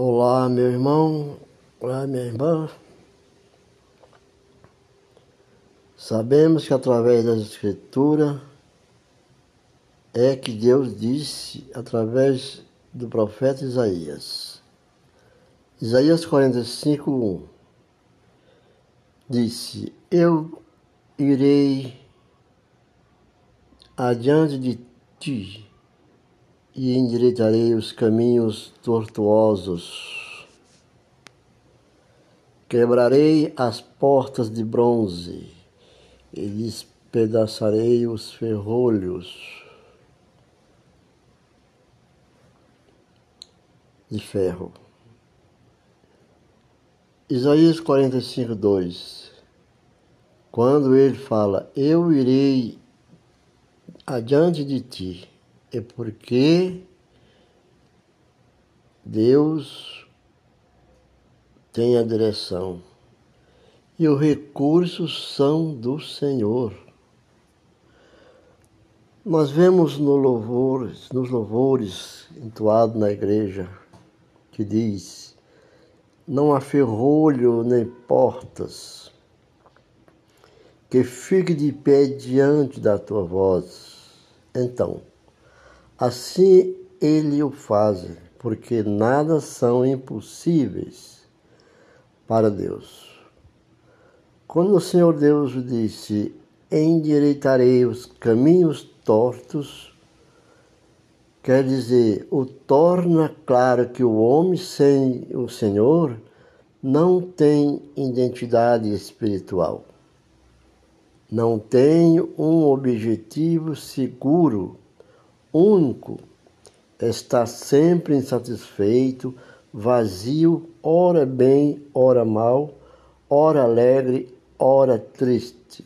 Olá, meu irmão, olá, minha irmã. Sabemos que através da Escritura é que Deus disse através do profeta Isaías. Isaías 45, 1 disse: Eu irei adiante de ti e endireitarei os caminhos tortuosos. Quebrarei as portas de bronze e despedaçarei os ferrolhos de ferro. Isaías 45, 2 Quando ele fala, eu irei adiante de ti é porque Deus tem a direção e os recursos são do Senhor. Nós vemos no louvores, nos louvores entoados na igreja que diz: Não há ferrolho nem portas que fique de pé diante da tua voz. Então, Assim ele o faz, porque nada são impossíveis para Deus. Quando o Senhor Deus disse: Endireitarei os caminhos tortos, quer dizer, o torna claro que o homem sem o Senhor não tem identidade espiritual, não tem um objetivo seguro único, está sempre insatisfeito, vazio, ora bem, ora mal, ora alegre, ora triste.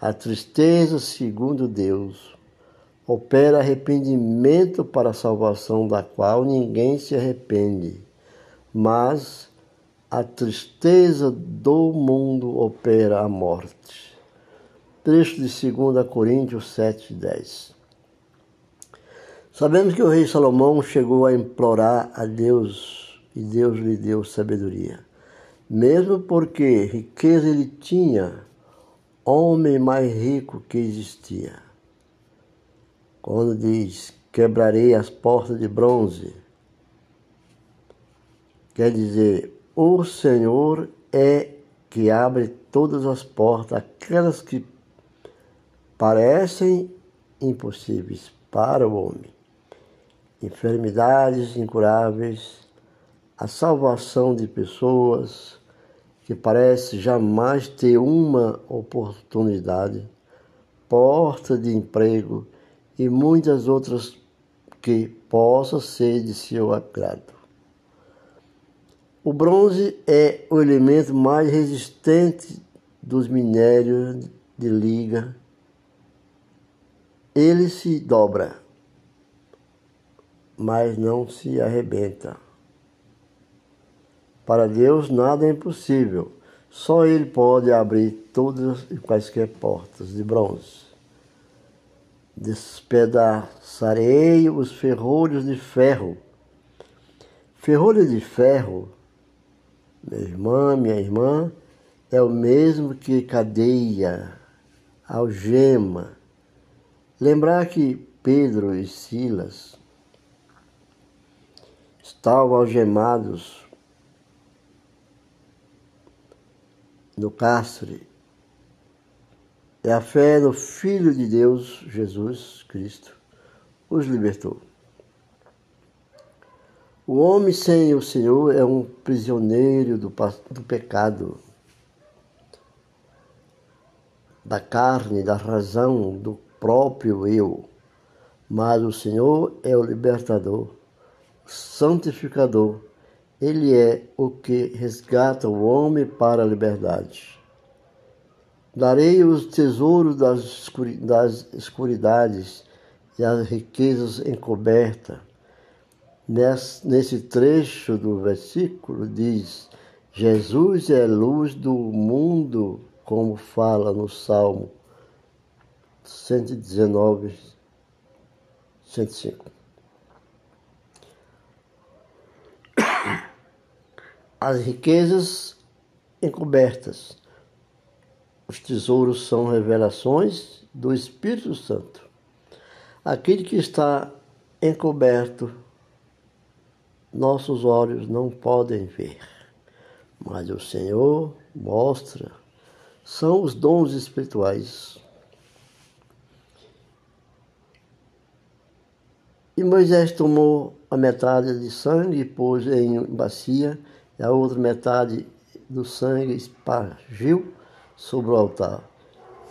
A tristeza, segundo Deus, opera arrependimento para a salvação da qual ninguém se arrepende, mas a tristeza do mundo opera a morte. Trecho de 2 Coríntios 7, 10. Sabemos que o rei Salomão chegou a implorar a Deus e Deus lhe deu sabedoria. Mesmo porque riqueza ele tinha, homem mais rico que existia. Quando diz: Quebrarei as portas de bronze, quer dizer, o Senhor é que abre todas as portas, aquelas que parecem impossíveis para o homem enfermidades incuráveis, a salvação de pessoas que parece jamais ter uma oportunidade, porta de emprego e muitas outras que possa ser de seu agrado. O bronze é o elemento mais resistente dos minérios de liga. Ele se dobra mas não se arrebenta. Para Deus nada é impossível. Só Ele pode abrir todas e quaisquer portas de bronze. Despedaçarei os ferrolhos de ferro. Ferrolho de ferro, minha irmã, minha irmã, é o mesmo que cadeia, algema. Lembrar que Pedro e Silas estavam algemados no cárcere. É a fé no Filho de Deus, Jesus Cristo, os libertou. O homem sem o Senhor é um prisioneiro do, do pecado, da carne, da razão, do próprio eu. Mas o Senhor é o libertador santificador. Ele é o que resgata o homem para a liberdade. Darei os tesouros das escuridades e as riquezas encobertas. Nesse trecho do versículo diz: Jesus é luz do mundo, como fala no Salmo 119, 105. As riquezas encobertas. Os tesouros são revelações do Espírito Santo. Aquele que está encoberto, nossos olhos não podem ver, mas o Senhor mostra. São os dons espirituais. E Moisés tomou a metade de sangue e pôs em bacia, e a outra metade do sangue espargiu sobre o altar.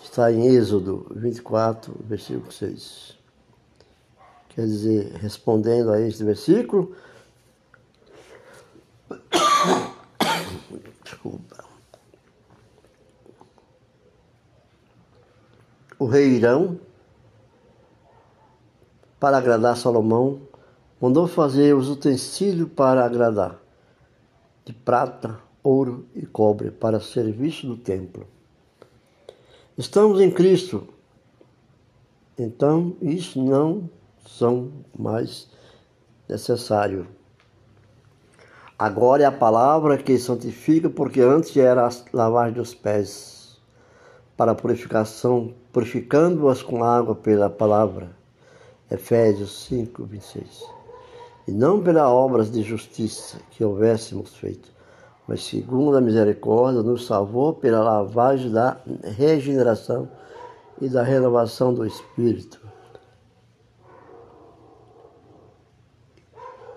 Está em Êxodo 24, versículo 6. Quer dizer, respondendo a este versículo, desculpa. O rei Irão para agradar Salomão, mandou fazer os utensílios para agradar, de prata, ouro e cobre, para serviço do templo. Estamos em Cristo, então isso não são mais necessário. Agora é a palavra que santifica, porque antes era a lavagem dos pés, para purificação, purificando-as com água pela palavra Efésios 5, 26. E não pelas obras de justiça que houvéssemos feito, mas segundo a misericórdia, nos salvou pela lavagem da regeneração e da renovação do Espírito.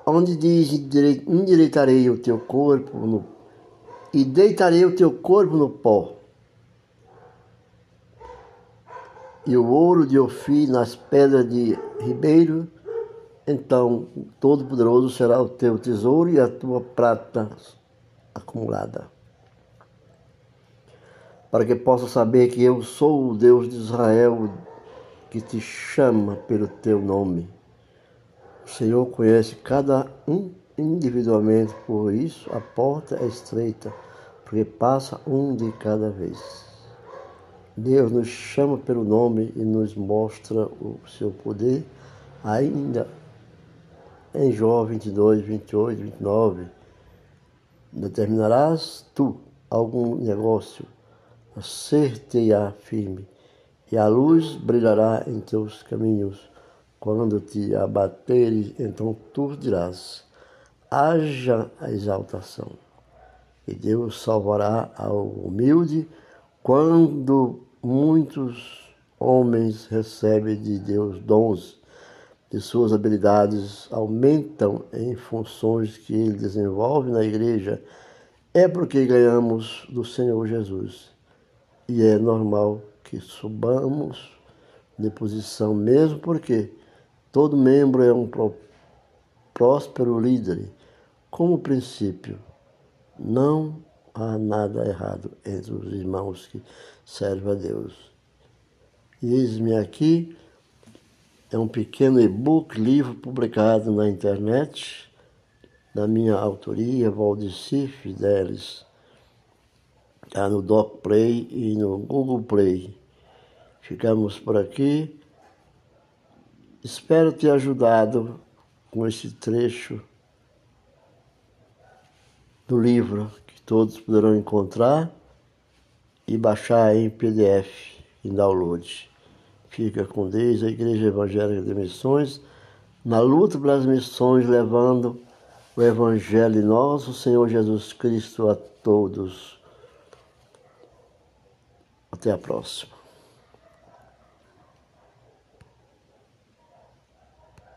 Onde diz: endireitarei o teu corpo no, e deitarei o teu corpo no pó e o ouro de Ofir nas pedras de ribeiro, então Todo-Poderoso será o teu tesouro e a tua prata acumulada. Para que possa saber que eu sou o Deus de Israel que te chama pelo teu nome. O Senhor conhece cada um individualmente, por isso a porta é estreita, porque passa um de cada vez. Deus nos chama pelo nome e nos mostra o seu poder ainda em Jó 22, 28, 29. Determinarás tu algum negócio, ser-te-á firme, e a luz brilhará em teus caminhos. Quando te abateres, então tu dirás: haja a exaltação. E Deus salvará ao humilde quando muitos homens recebem de Deus dons de suas habilidades aumentam em funções que ele desenvolve na igreja, é porque ganhamos do Senhor Jesus. E é normal que subamos de posição, mesmo porque todo membro é um próspero líder. Como princípio, não há nada errado entre os irmãos que servem a Deus. E eis-me aqui, é um pequeno e-book, livro publicado na internet, da minha autoria, Valdeci Fidelis. Está no Doc Play e no Google Play. Ficamos por aqui. Espero ter ajudado com esse trecho do livro todos poderão encontrar e baixar em PDF em download. Fica com Deus, a Igreja Evangélica de Missões, na luta pelas missões, levando o Evangelho nosso Senhor Jesus Cristo a todos. Até a próxima.